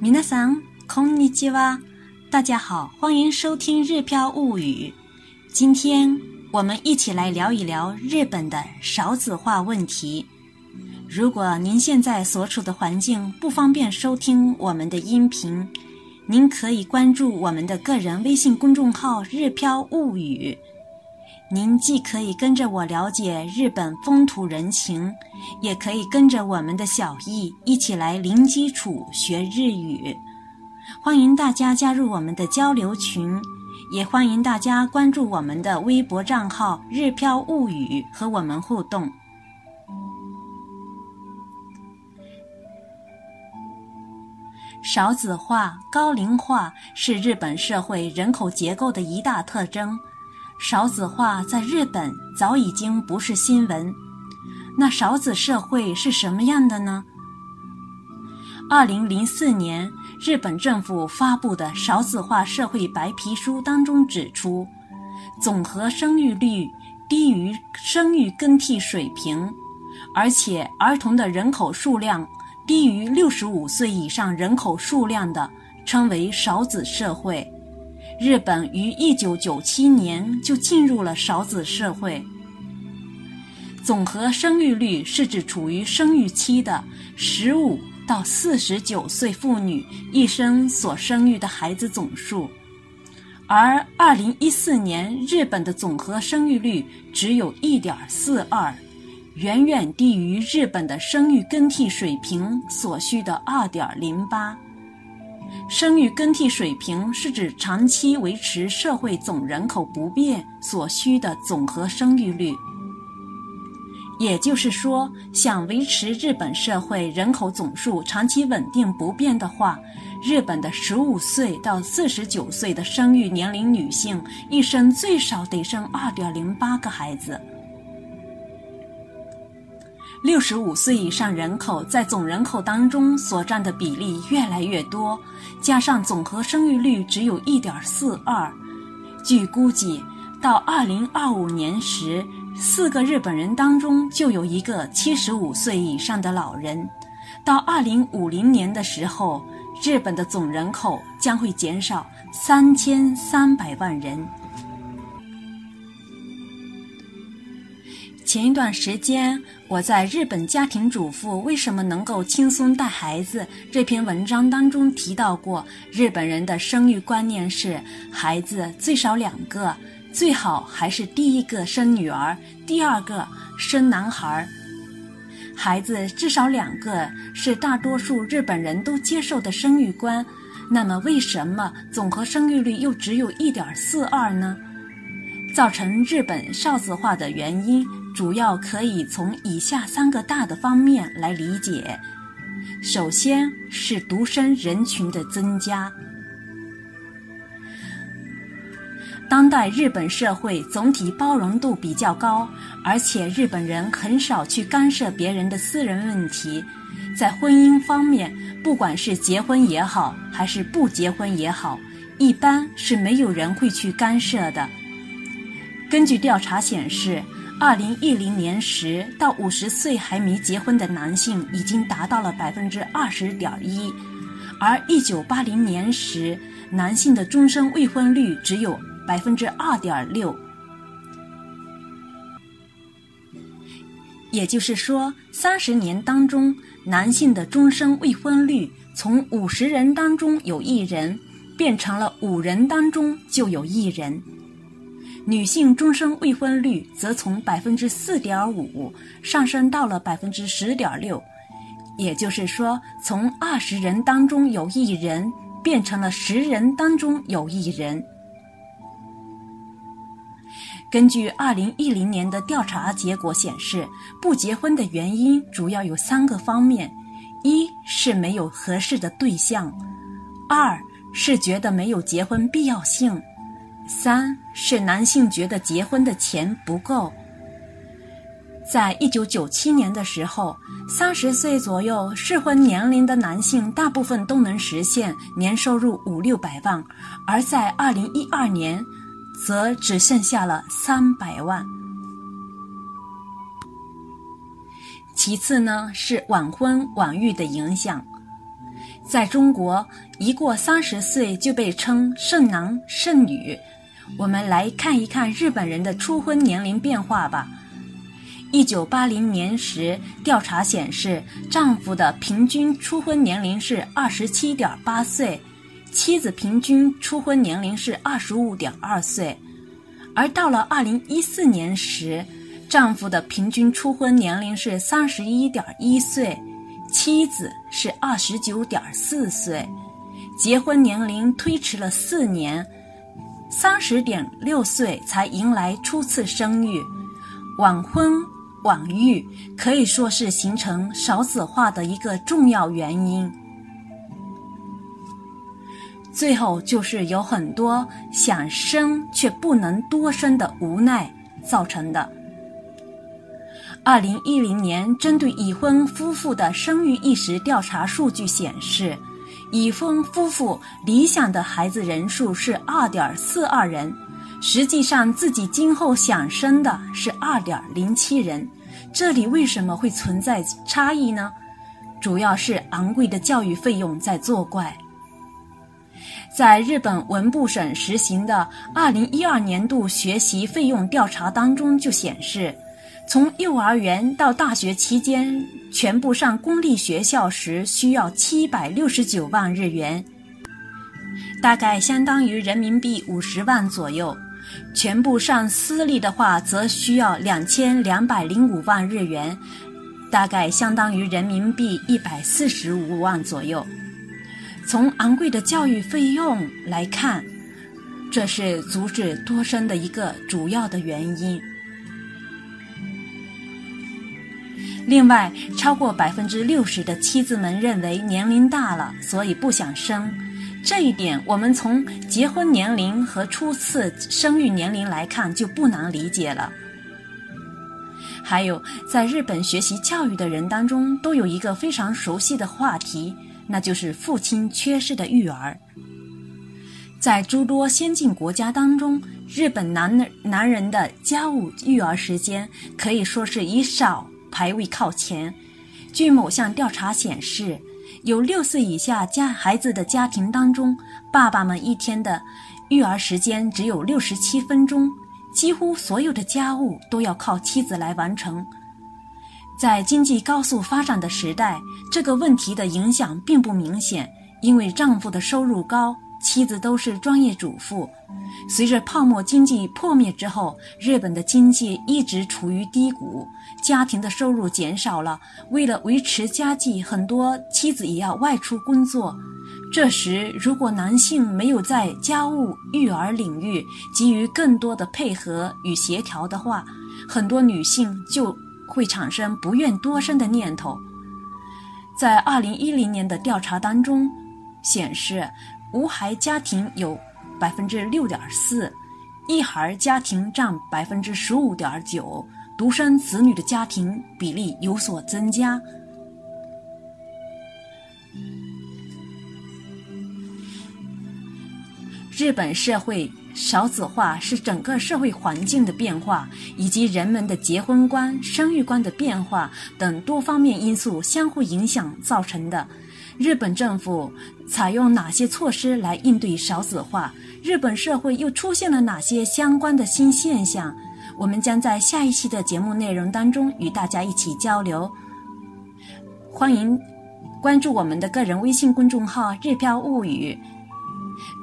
皆さん、こんにちは。大家好，欢迎收听《日飘物语》。今天我们一起来聊一聊日本的少子化问题。如果您现在所处的环境不方便收听我们的音频，您可以关注我们的个人微信公众号“日飘物语”。 您既可以跟着我了解日本风土人情，也可以跟着我们的小易一起来零基础学日语。欢迎大家加入我们的交流群，也欢迎大家关注我们的微博账号“日飘物语”和我们互动。少子化、高龄化是日本社会人口结构的一大特征。少子化在日本早已经不是新闻，那少子社会是什么样的呢？二零零四年，日本政府发布的《少子化社会白皮书》当中指出，总和生育率低于生育更替水平，而且儿童的人口数量低于六十五岁以上人口数量的，称为少子社会。日本于一九九七年就进入了少子社会。总和生育率是指处于生育期的十五到四十九岁妇女一生所生育的孩子总数，而二零一四年日本的总和生育率只有一点四二，远远低于日本的生育更替水平所需的二点零八。生育更替水平是指长期维持社会总人口不变所需的总和生育率。也就是说，想维持日本社会人口总数长期稳定不变的话，日本的十五岁到四十九岁的生育年龄女性一生最少得生二点零八个孩子。六十五岁以上人口在总人口当中所占的比例越来越多，加上总和生育率只有一点四二，据估计，到二零二五年时，四个日本人当中就有一个七十五岁以上的老人；到二零五零年的时候，日本的总人口将会减少三千三百万人。前一段时间，我在日本家庭主妇为什么能够轻松带孩子这篇文章当中提到过，日本人的生育观念是孩子最少两个，最好还是第一个生女儿，第二个生男孩。孩子至少两个是大多数日本人都接受的生育观，那么为什么总和生育率又只有一点四二呢？造成日本少子化的原因。主要可以从以下三个大的方面来理解：首先是独生人群的增加。当代日本社会总体包容度比较高，而且日本人很少去干涉别人的私人问题，在婚姻方面，不管是结婚也好，还是不结婚也好，一般是没有人会去干涉的。根据调查显示。二零一零年时，到五十岁还没结婚的男性已经达到了百分之二十点一，而一九八零年时，男性的终身未婚率只有百分之二点六。也就是说，三十年当中，男性的终身未婚率从五十人当中有一人，变成了五人当中就有一人。女性终生未婚率则从百分之四点五上升到了百分之十点六，也就是说，从二十人当中有一人变成了十人当中有一人。根据二零一零年的调查结果显示，不结婚的原因主要有三个方面：一是没有合适的对象；二是觉得没有结婚必要性。三是男性觉得结婚的钱不够。在一九九七年的时候，三十岁左右适婚年龄的男性大部分都能实现年收入五六百万，而在二零一二年，则只剩下了三百万。其次呢，是晚婚晚育的影响。在中国，一过三十岁就被称剩男剩女。我们来看一看日本人的初婚年龄变化吧。一九八零年时，调查显示，丈夫的平均初婚年龄是二十七点八岁，妻子平均初婚年龄是二十五点二岁。而到了二零一四年时，丈夫的平均初婚年龄是三十一点一岁，妻子是二十九点四岁，结婚年龄推迟了四年，三十点六岁才迎来初次生育，晚婚。晚育可以说是形成少子化的一个重要原因。最后就是有很多想生却不能多生的无奈造成的。二零一零年针对已婚夫妇的生育意识调查数据显示，已婚夫妇理想的孩子人数是二点四二人。实际上，自己今后想生的是二点零七人，这里为什么会存在差异呢？主要是昂贵的教育费用在作怪。在日本文部省实行的二零一二年度学习费用调查当中就显示，从幼儿园到大学期间，全部上公立学校时需要七百六十九万日元，大概相当于人民币五十万左右。全部上私立的话，则需要两千两百零五万日元，大概相当于人民币一百四十五万左右。从昂贵的教育费用来看，这是阻止多生的一个主要的原因。另外，超过百分之六十的妻子们认为年龄大了，所以不想生。这一点，我们从结婚年龄和初次生育年龄来看，就不难理解了。还有，在日本学习教育的人当中，都有一个非常熟悉的话题，那就是父亲缺失的育儿。在诸多先进国家当中，日本男男人的家务育儿时间可以说是以少排位靠前。据某项调查显示。有六岁以下家孩子的家庭当中，爸爸们一天的育儿时间只有六十七分钟，几乎所有的家务都要靠妻子来完成。在经济高速发展的时代，这个问题的影响并不明显，因为丈夫的收入高。妻子都是专业主妇。随着泡沫经济破灭之后，日本的经济一直处于低谷，家庭的收入减少了。为了维持家计，很多妻子也要外出工作。这时，如果男性没有在家务育儿领域给予更多的配合与协调的话，很多女性就会产生不愿多生的念头。在二零一零年的调查当中显示。无孩家庭有百分之六点四，一孩家庭占百分之十五点九，独生子女的家庭比例有所增加。日本社会少子化是整个社会环境的变化，以及人们的结婚观、生育观的变化等多方面因素相互影响造成的。日本政府采用哪些措施来应对少子化？日本社会又出现了哪些相关的新现象？我们将在下一期的节目内容当中与大家一起交流。欢迎关注我们的个人微信公众号“日飘物语”。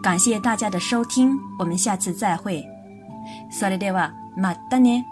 感谢大家的收听，我们下次再会。それではまたね。